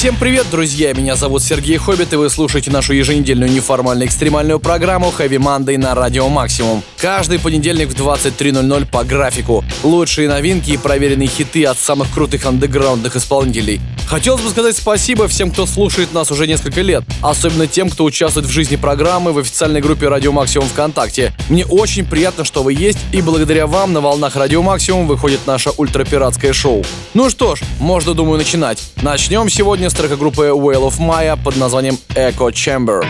Всем привет, друзья! Меня зовут Сергей Хоббит, и вы слушаете нашу еженедельную неформальную экстремальную программу Heavy Monday на Радио Максимум. Каждый понедельник в 23.00 по графику. Лучшие новинки и проверенные хиты от самых крутых андеграундных исполнителей. Хотелось бы сказать спасибо всем, кто слушает нас уже несколько лет, особенно тем, кто участвует в жизни программы в официальной группе Радио Максимум ВКонтакте. Мне очень приятно, что вы есть, и благодаря вам на волнах Радио Максимум выходит наше ультрапиратское шоу. Ну что ж, можно, думаю, начинать. Начнем сегодня с трека группы Whale of Maya под названием Echo Chamber.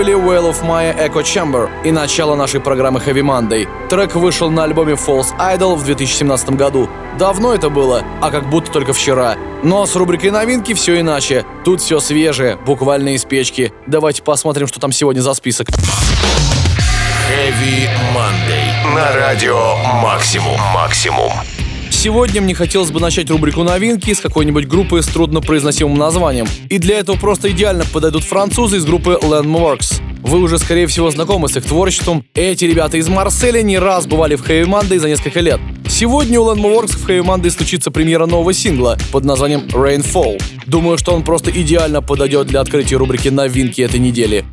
Были Whale of Maya Echo Chamber и начало нашей программы Heavy Monday. Трек вышел на альбоме False Idol в 2017 году. Давно это было, а как будто только вчера. Но с рубрикой новинки все иначе. Тут все свежее, буквально из печки. Давайте посмотрим, что там сегодня за список. Heavy Monday. На радио «Максимум». «Максимум». Сегодня мне хотелось бы начать рубрику новинки с какой-нибудь группы с труднопроизносимым названием. И для этого просто идеально подойдут французы из группы Landmarks. Вы уже, скорее всего, знакомы с их творчеством. Эти ребята из Марселя не раз бывали в Heavy Monday за несколько лет. Сегодня у Landmoworks в Heavy Monday стучится премьера нового сингла под названием Rainfall. Думаю, что он просто идеально подойдет для открытия рубрики «Новинки этой недели».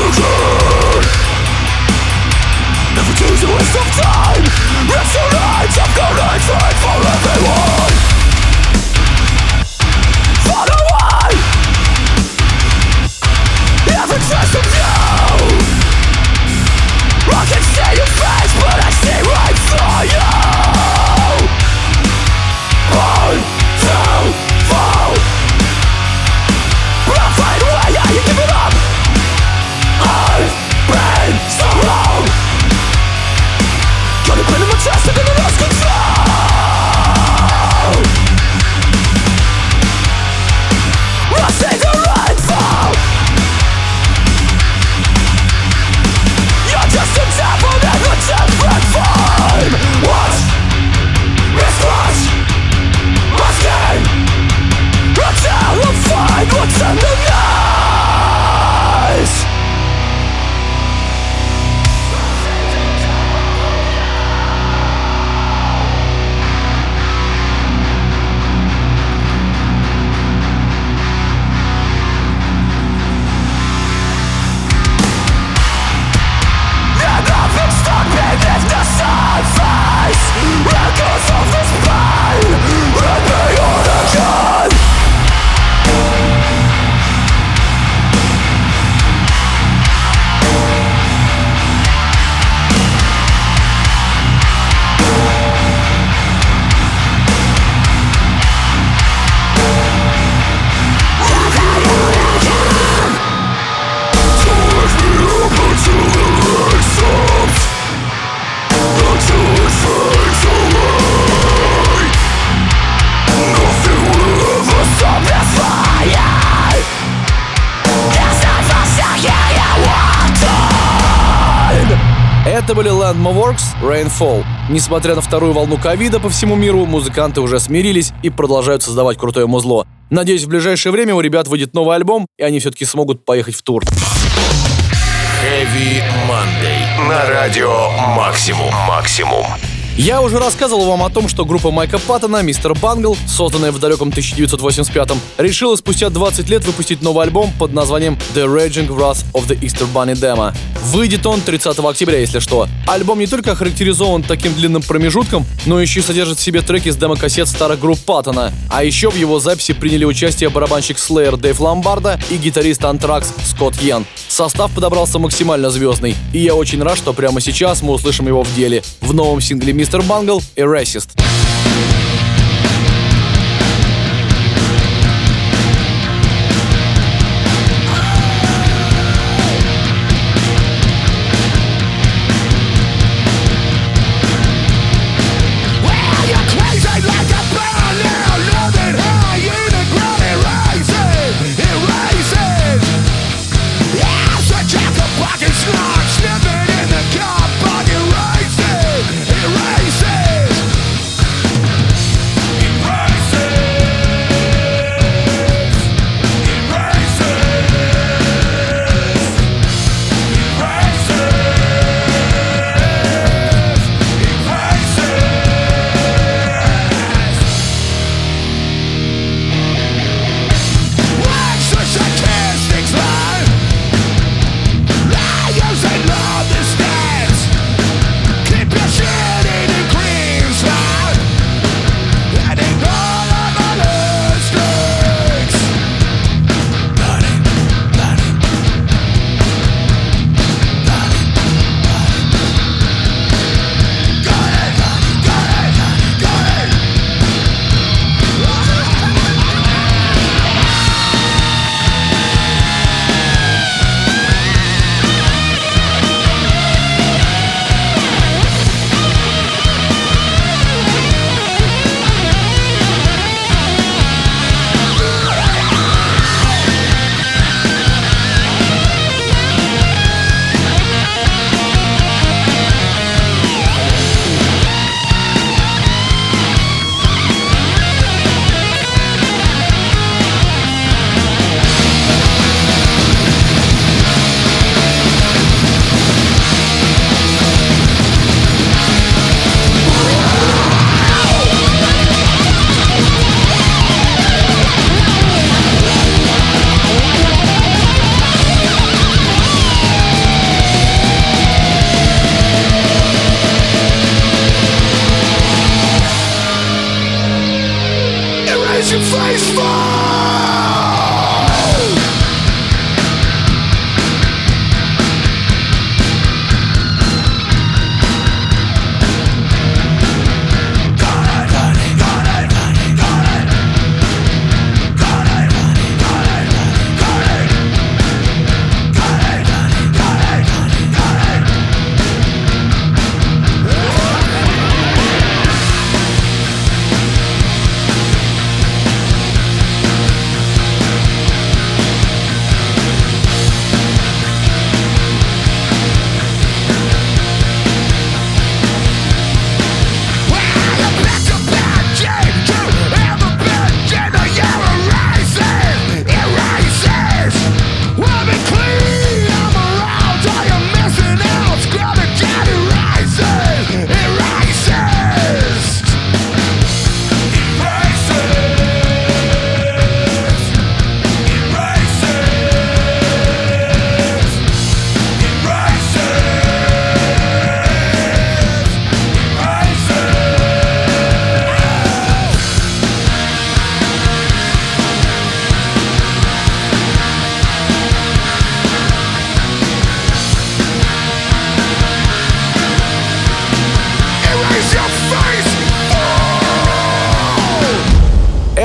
Execution Never choose a waste of time. Restaurants of correct faithfulness Rainfall. Несмотря на вторую волну ковида по всему миру, музыканты уже смирились и продолжают создавать крутое музло. Надеюсь, в ближайшее время у ребят выйдет новый альбом, и они все-таки смогут поехать в тур. Heavy Monday. На радио «Максимум». «Максимум». Я уже рассказывал вам о том, что группа Майка Паттона, Мистер Бангл, созданная в далеком 1985-м, решила спустя 20 лет выпустить новый альбом под названием The Raging Wrath of the Easter Bunny Demo. Выйдет он 30 октября, если что. Альбом не только охарактеризован таким длинным промежутком, но еще и содержит в себе треки с демо-кассет старых групп Паттона. А еще в его записи приняли участие барабанщик Slayer Дэйв Ломбарда и гитарист Антракс Скотт Йен. Состав подобрался максимально звездный, и я очень рад, что прямо сейчас мы услышим его в деле. В новом сингле Мистер Бангл и Racist.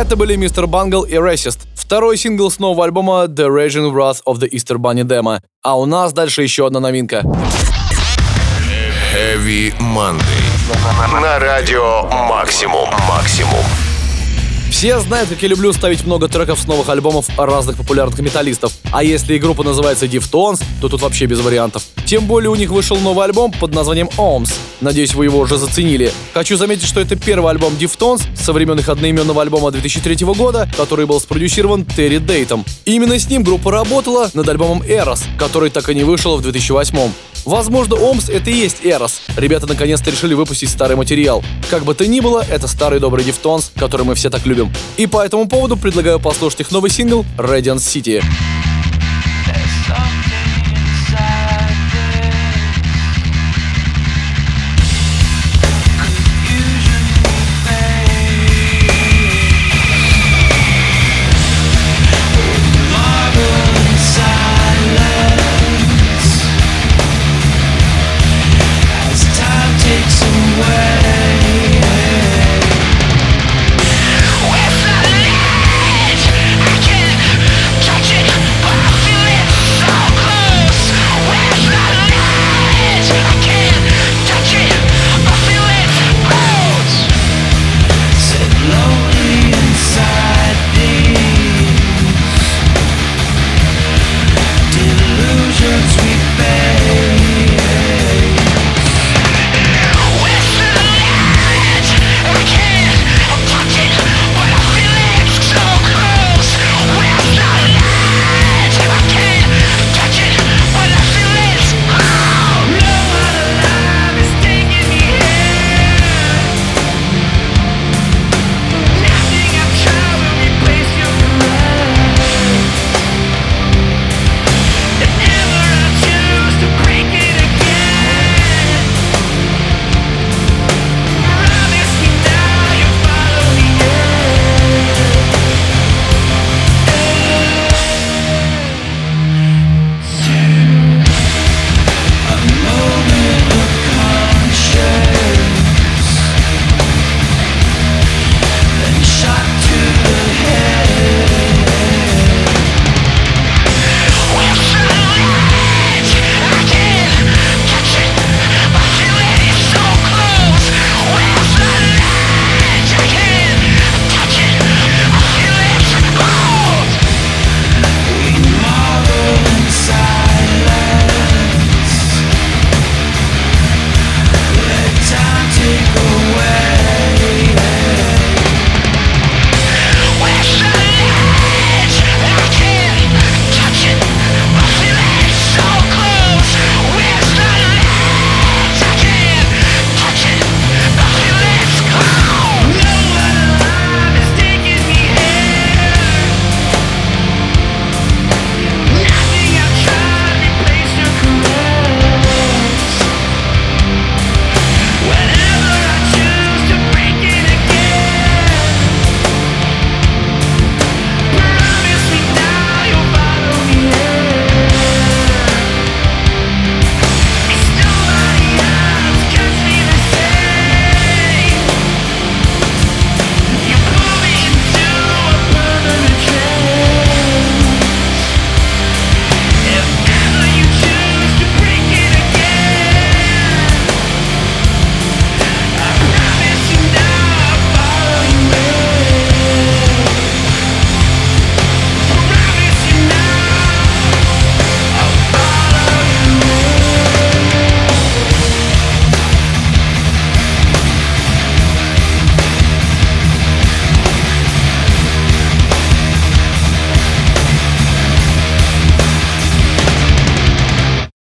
Это были Мистер Бангл и Racist. Второй сингл с нового альбома The Raging Wrath of the Easter Bunny Demo. А у нас дальше еще одна новинка. Heavy Monday. На радио Максимум. Максимум. Все знают, как я люблю ставить много треков с новых альбомов разных популярных металлистов. А если группа называется Deftones, то тут вообще без вариантов. Тем более у них вышел новый альбом под названием Ohms. Надеюсь, вы его уже заценили. Хочу заметить, что это первый альбом Deftones со времен их одноименного альбома 2003 года, который был спродюсирован Терри Дейтом. именно с ним группа работала над альбомом Eros, который так и не вышел в 2008. Возможно, Ohms это и есть Eros. Ребята наконец-то решили выпустить старый материал. Как бы то ни было, это старый добрый Deftones, который мы все так любим. И по этому поводу предлагаю послушать их новый сингл Radiant City. With the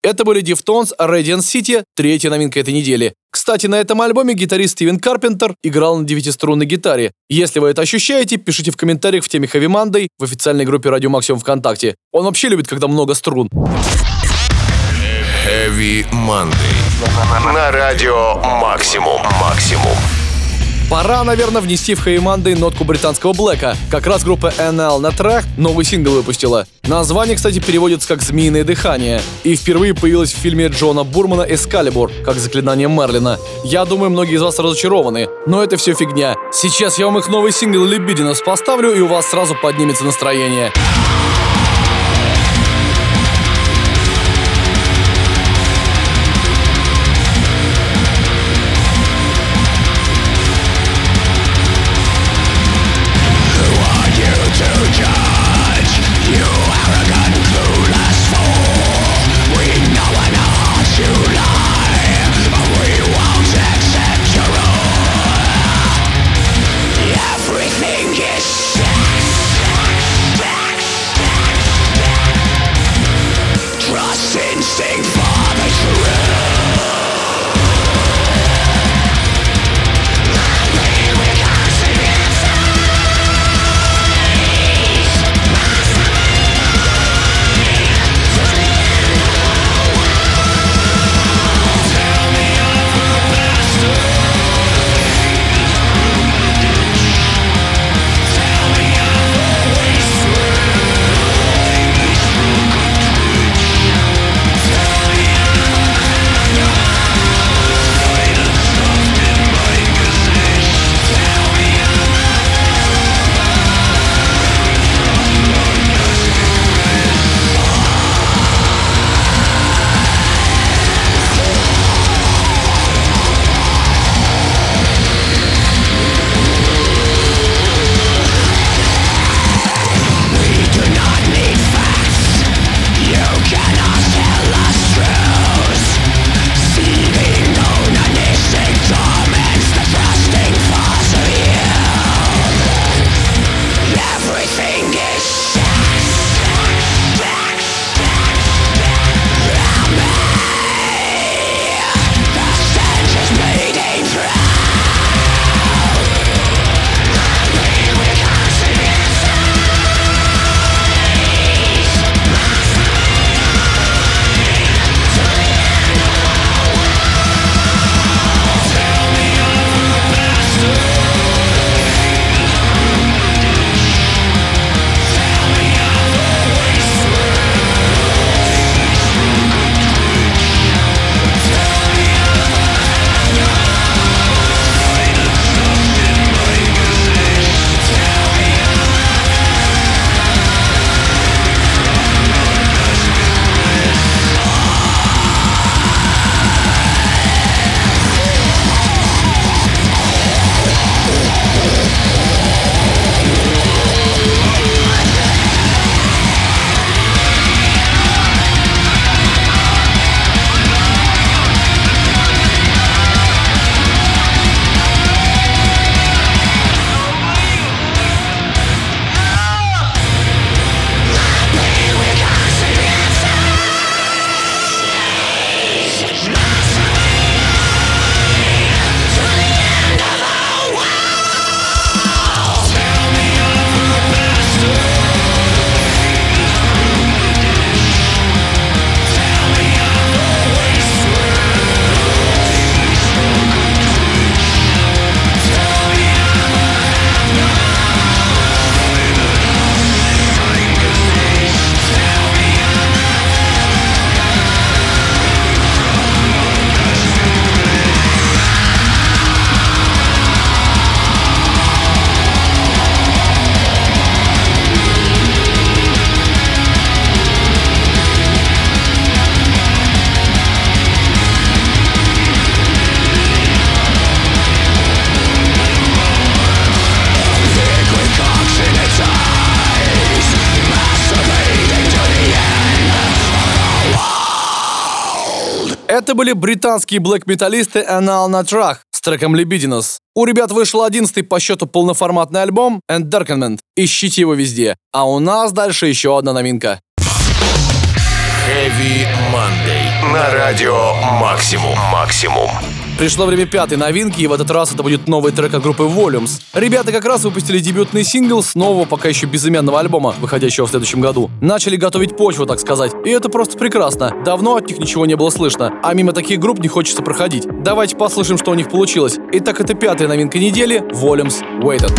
Это были Deftones Radiant City, третья новинка этой недели. Кстати, на этом альбоме гитарист Стивен Карпентер играл на девятиструнной гитаре. Если вы это ощущаете, пишите в комментариях в теме Heavy Monday в официальной группе Радио Максимум ВКонтакте. Он вообще любит, когда много струн. Heavy Monday. На радио Максимум. Максимум. Пора, наверное, внести в Monday нотку британского блэка. Как раз группа NL на трах новый сингл выпустила. Название, кстати, переводится как «Змеиное дыхание». И впервые появилось в фильме Джона Бурмана «Эскалибур», как заклинание Мерлина. Я думаю, многие из вас разочарованы, но это все фигня. Сейчас я вам их новый сингл «Libidinous» поставлю, и у вас сразу поднимется настроение. Это были британские блэк-металлисты Anal на трах с треком Libidinous. У ребят вышел одиннадцатый по счету полноформатный альбом And Darkenment. Ищите его везде. А у нас дальше еще одна новинка. Heavy Monday. на радио «Максимум». «Максимум». Пришло время пятой новинки, и в этот раз это будет новый трек от группы Volumes. Ребята как раз выпустили дебютный сингл с нового, пока еще безымянного альбома, выходящего в следующем году. Начали готовить почву, так сказать. И это просто прекрасно. Давно от них ничего не было слышно, а мимо таких групп не хочется проходить. Давайте послушаем, что у них получилось. Итак, это пятая новинка недели — Volumes Waited.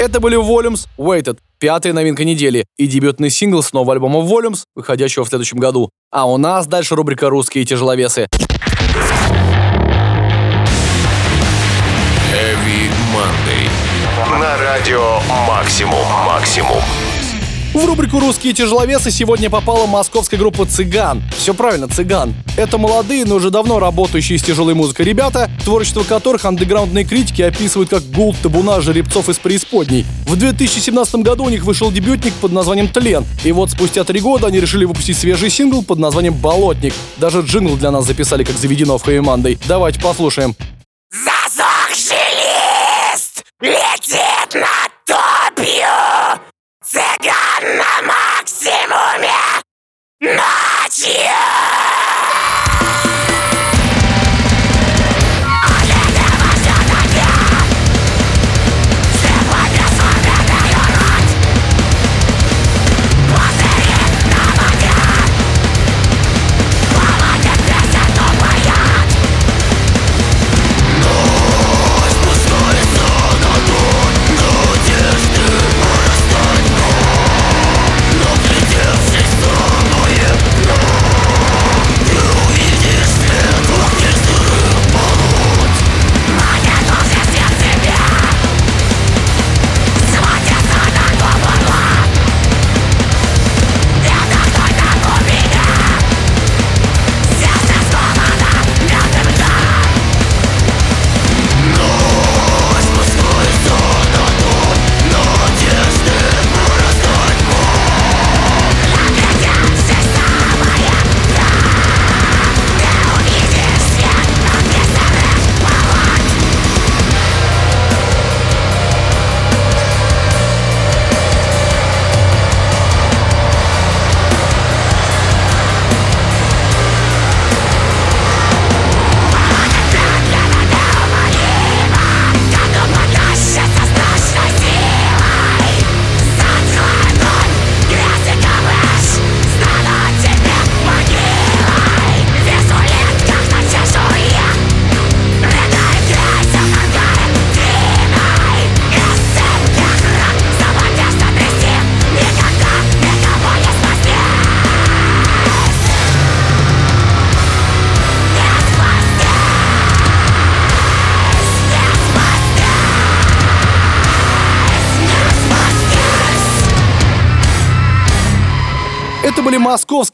Это были Volumes Waited, пятая новинка недели и дебютный сингл с нового альбома Volumes, выходящего в следующем году. А у нас дальше рубрика «Русские тяжеловесы». Heavy Monday. На радио «Максимум». В рубрику «Русские тяжеловесы» сегодня попала московская группа «Цыган». Все правильно, «Цыган». Это молодые, но уже давно работающие с тяжелой музыкой ребята, творчество которых андеграундные критики описывают как гул табуна жеребцов из преисподней. В 2017 году у них вышел дебютник под названием «Тлен». И вот спустя три года они решили выпустить свежий сингл под названием «Болотник». Даже джингл для нас записали, как заведено в Хэви. Давайте послушаем. Засохший лист летит над топью Цыган на максимуме. Ночью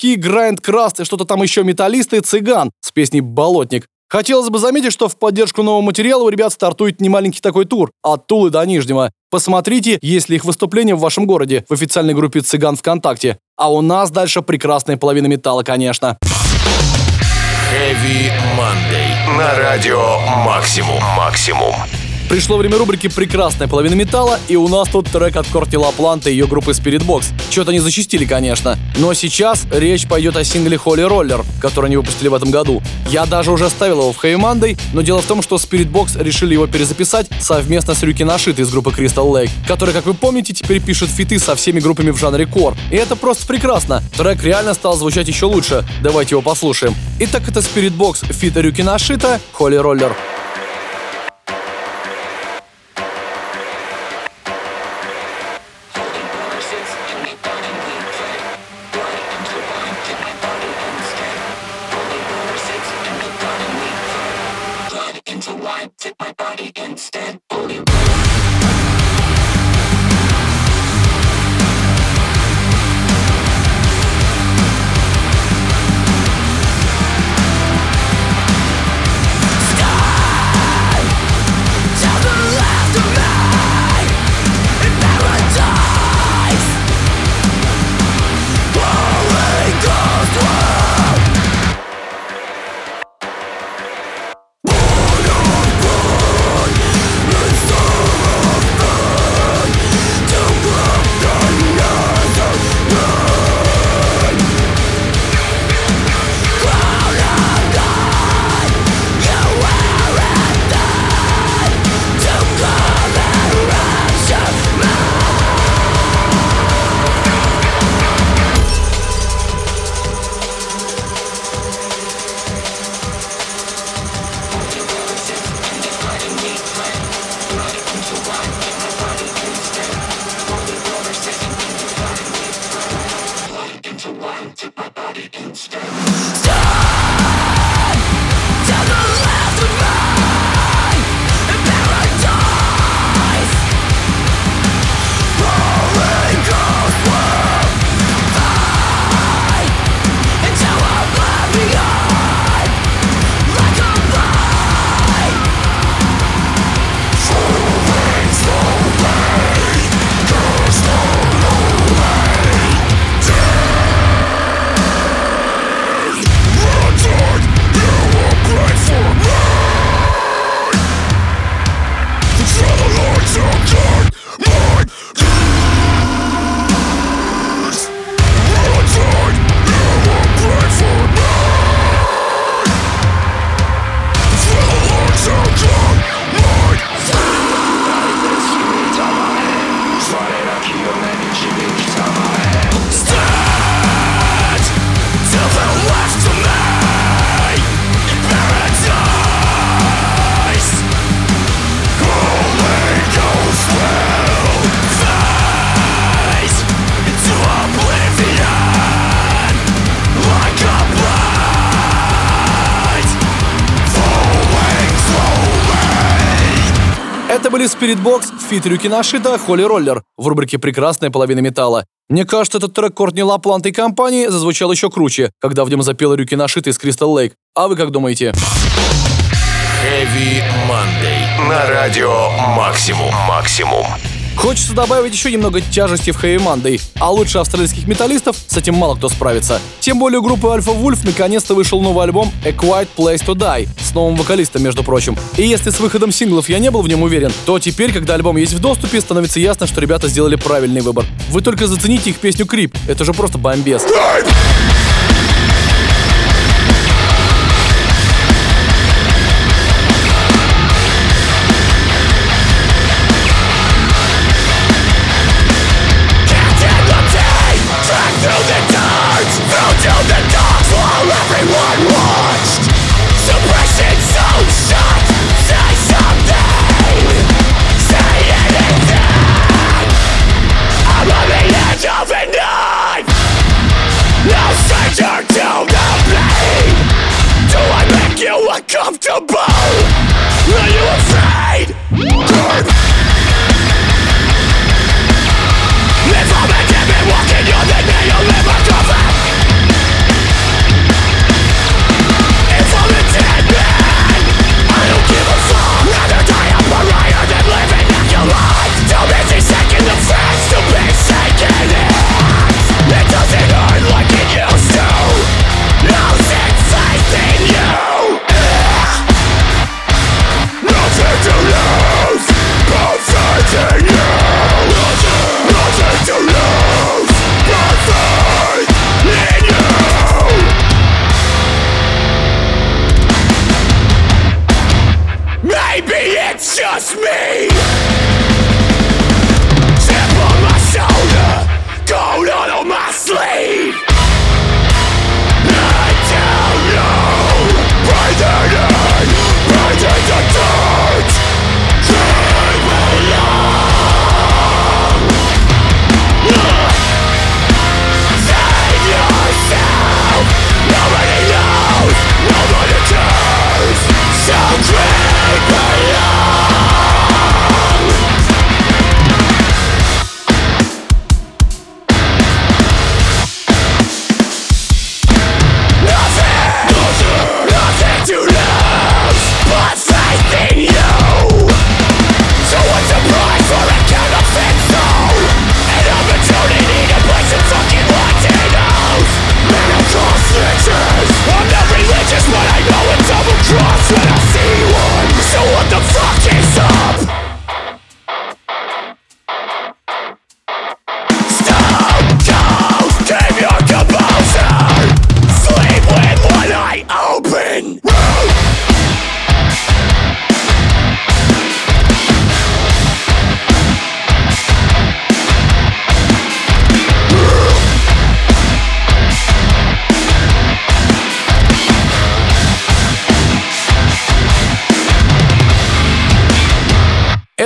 московские Гранд Краст и что-то там еще металлисты «Цыган» с песней «Болотник». Хотелось бы заметить, что в поддержку нового материала у ребят стартует немаленький такой тур от Тулы до Нижнего. Посмотрите, есть ли их выступление в вашем городе в официальной группе «Цыган ВКонтакте». А у нас дальше прекрасная половина металла, конечно. Heavy Monday. На радио «Максимум». «Максимум». Пришло время рубрики «Прекрасная половина металла», и у нас тут трек от Кортни Лапланта и ее группы Spirit Box. Что-то не зачистили, конечно. Но сейчас речь пойдет о сингле Holy Roller, который они выпустили в этом году. Я даже уже ставил его в Heavy Monday, но дело в том, что Spiritbox решили его перезаписать совместно с Рё Киношитой из группы Crystal Lake, который, как вы помните, теперь пишет фиты со всеми группами в жанре кор. И это просто прекрасно. Трек реально стал звучать еще лучше. Давайте его послушаем. Итак, это Spiritbox feat Рё Киношита, Holy Roller. Были Spiritbox, feat Рё Киношита, Holy Roller в рубрике «Прекрасная половина металла». Мне кажется, этот трек Кортни Лаплант и компании зазвучал еще круче, когда в нем запел Рё Киношита из Crystal Lake. А вы как думаете? Heavy Monday. На радио «Максимум». «Максимум». Хочется добавить еще немного тяжести в Monday, а лучше австралийских металлистов с этим мало кто справится. Тем более у группы Alpha Wolf наконец-то вышел новый альбом A Quiet Place to Die с новым вокалистом, между прочим. И если с выходом синглов я не был в нем уверен, то теперь, когда альбом есть в доступе, становится ясно, что ребята сделали правильный выбор. Вы только зацените их песню Крип, это же просто бомбез. No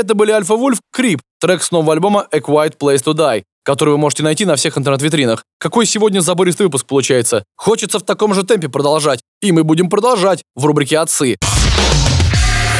Это были Альфа Вульф, Крип, трек с нового альбома A Quiet Place to Die, который вы можете найти на всех интернет-витринах. Какой сегодня забористый выпуск получается. Хочется в таком же темпе продолжать. И мы будем продолжать в рубрике «Отцы».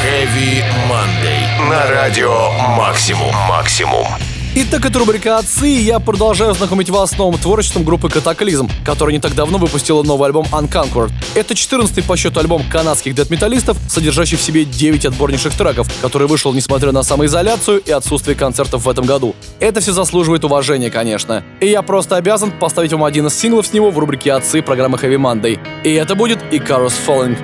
Heavy Monday. На радио Максимум. Максимум. Итак, это рубрика «Отцы», и я продолжаю знакомить вас с новым творчеством группы «Катаклизм», которая не так давно выпустила новый альбом «Unconquered». Это 14-й по счету альбом канадских дэт-металлистов, содержащий в себе 9 отборнейших треков, который вышел несмотря на самоизоляцию и отсутствие концертов в этом году. Это все заслуживает уважения, конечно. И я просто обязан поставить вам один из синглов с него в рубрике «Отцы» программы Heavy Monday. И это будет «Icarus Falling».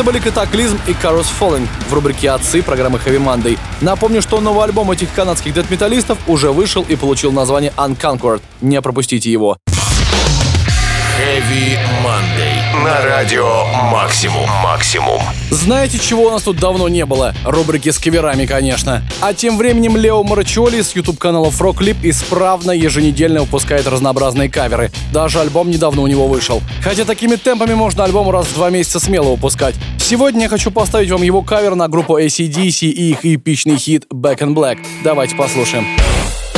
Это были Катаклизм и Carus Falling в рубрике «Отцы» программы Heavy Monday. Напомню, что новый альбом этих канадских дэт-металлистов уже вышел и получил название Unconquered. Не пропустите его. Heavy Monday. На радио Максимум. Максимум. Знаете, чего у нас тут давно не было? Рубрики с каверами, конечно. А тем временем Лео Марчоли с YouTube-канала Froglip исправно еженедельно выпускает разнообразные каверы. Даже альбом недавно у него вышел. Хотя такими темпами можно альбом раз в два месяца смело выпускать. Сегодня я хочу поставить вам его кавер на группу ACDC и их эпичный хит Back in Black. Давайте послушаем. been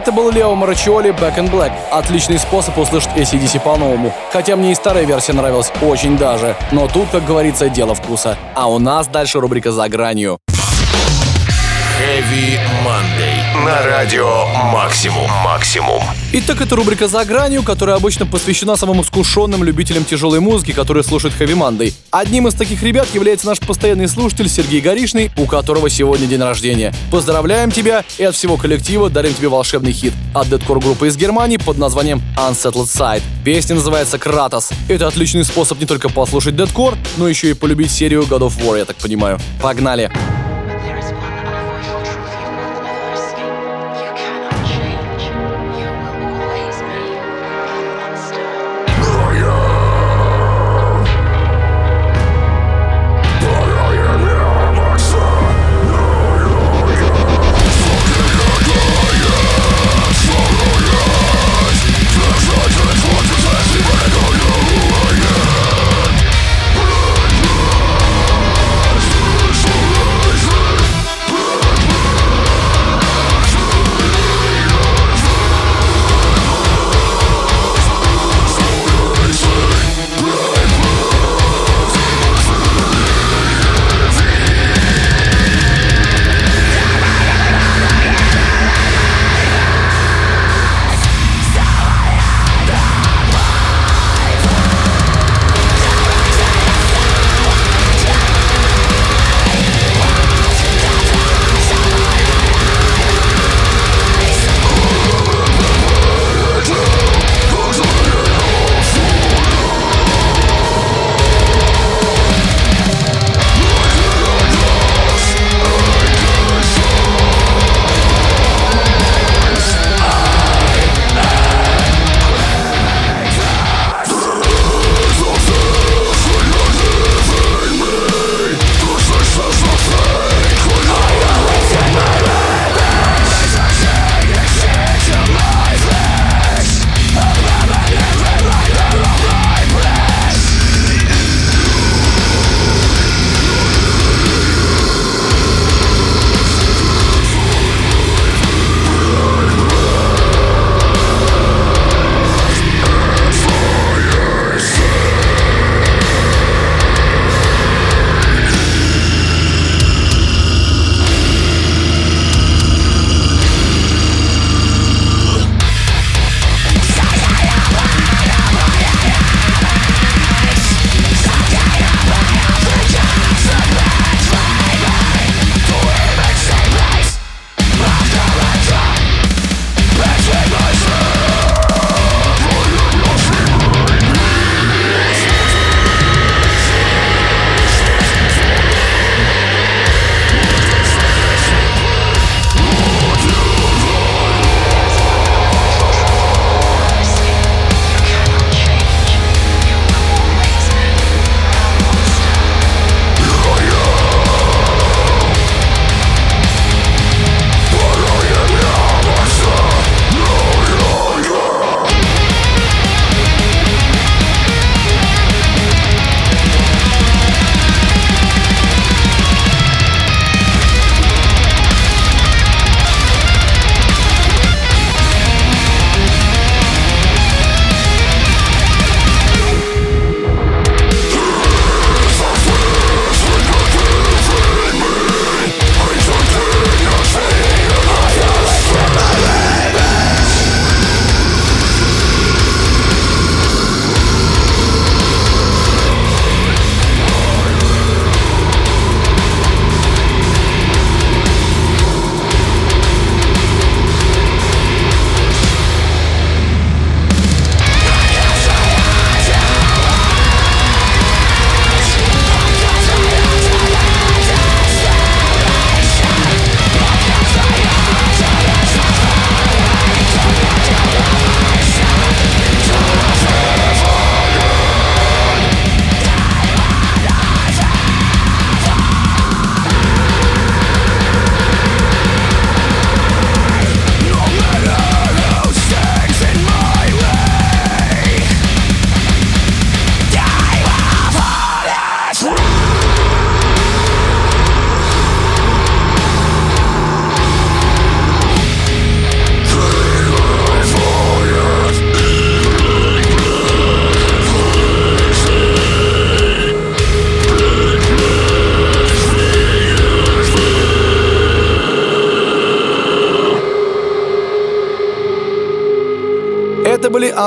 Это был Лео Марачиоли Back in Black. Отличный способ услышать ACDC по-новому. Хотя мне и старая версия нравилась очень даже. Но тут, как говорится, дело вкуса. А у нас дальше рубрика «За гранью». Heavy. На радио Максимум. Максимум. Итак, это рубрика «За гранью», которая обычно посвящена самым искушенным любителям тяжелой музыки, которые слушают Heavy Monday. Одним из таких ребят является наш постоянный слушатель Сергей Горишный, у которого сегодня день рождения. Поздравляем тебя и от всего коллектива дарим тебе волшебный хит от дедкор группы из Германии под названием Unsettled Side. Песня называется «Кратос». Это отличный способ не только послушать дедкор, но еще и полюбить серию God of War, я так понимаю. Погнали! There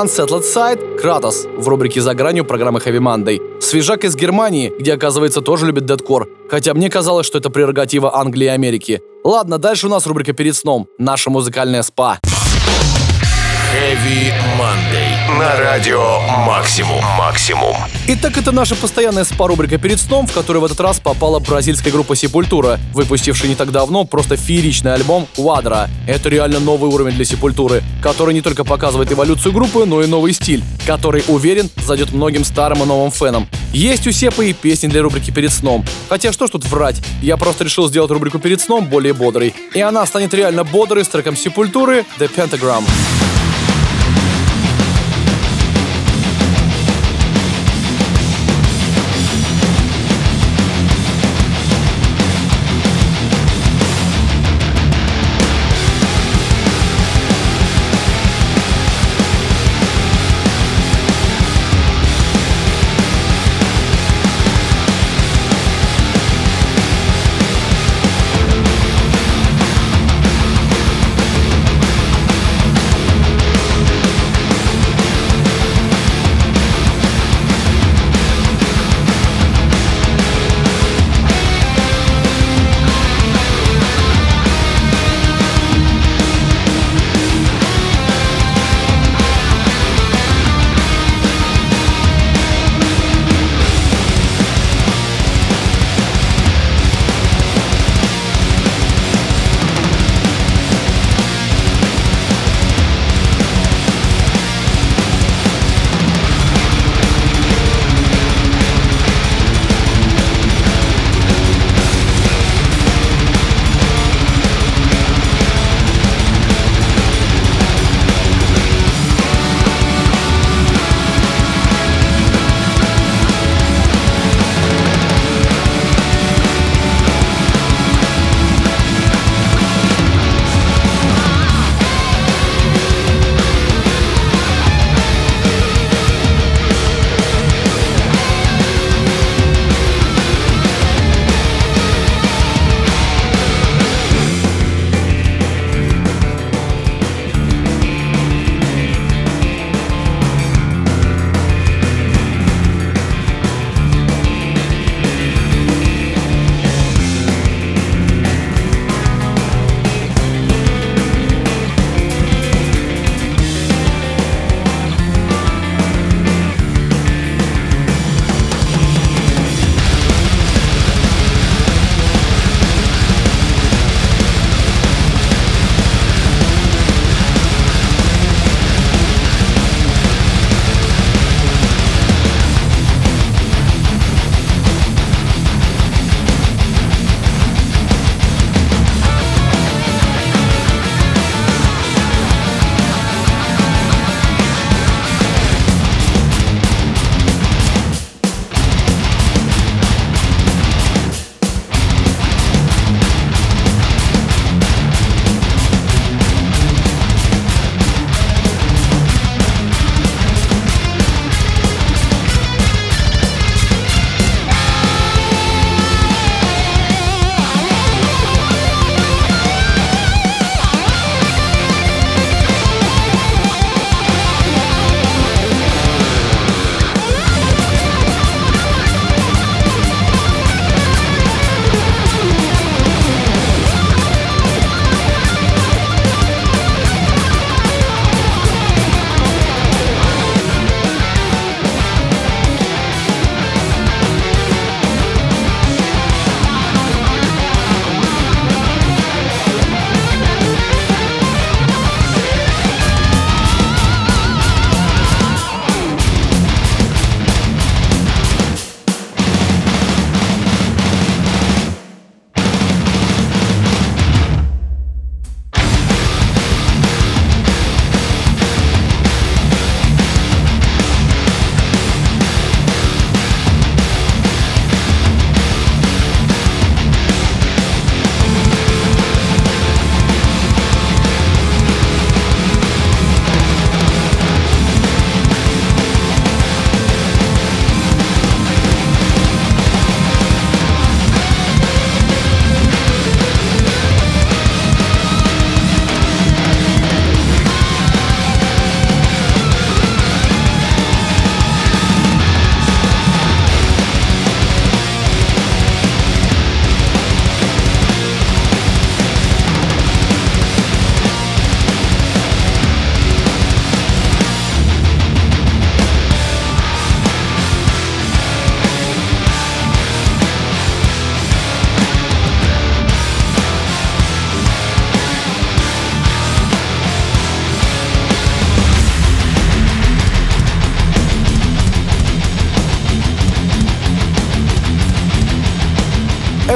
Unsettled Side, Кратос в рубрике «За гранью» программы Heavy Monday. Свежак из Германии, где, оказывается, тоже любит дедкор. Хотя мне казалось, что это прерогатива Англии и Америки. Ладно, дальше у нас рубрика «Перед сном». Наша музыкальная спа. Heavy Monday. На радио Максимум. Максимум. Итак, это наша постоянная спа-рубрика «Перед сном», в которую в этот раз попала бразильская группа «Сепультура», выпустившая не так давно просто фееричный альбом «Квадро». Это реально новый уровень для «Сепультуры», который не только показывает эволюцию группы, но и новый стиль, который, уверен, зайдет многим старым и новым фенам. Есть у Сепы и песни для рубрики «Перед сном». Хотя что ж тут врать, я просто решил сделать рубрику «Перед сном» более бодрой. И она станет реально бодрой с треком «Сепультуры» «The Pentagram».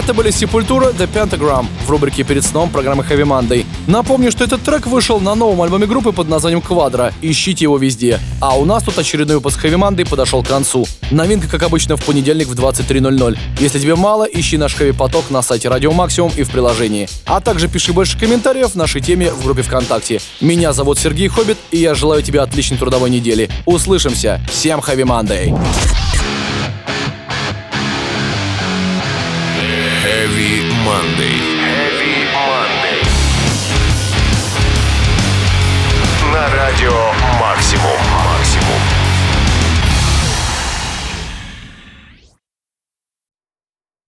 Это были Sepultura The Pentagram в рубрике «Перед сном» программы Heavy Monday. Напомню, что этот трек вышел на новом альбоме группы под названием «Квадро». Ищите его везде. А у нас тут очередной выпуск Heavy Monday подошел к концу. Новинка, как обычно, в понедельник в 23.00. Если тебе мало, ищи наш Heavy Поток на сайте Радио Максимум и в приложении. А также пиши больше комментариев в нашей теме в группе ВКонтакте. Меня зовут Сергей Хоббит, и я желаю тебе отличной трудовой недели. Услышимся. Всем Heavy Monday. Monday. Heavy Monday. На радио «Максимум».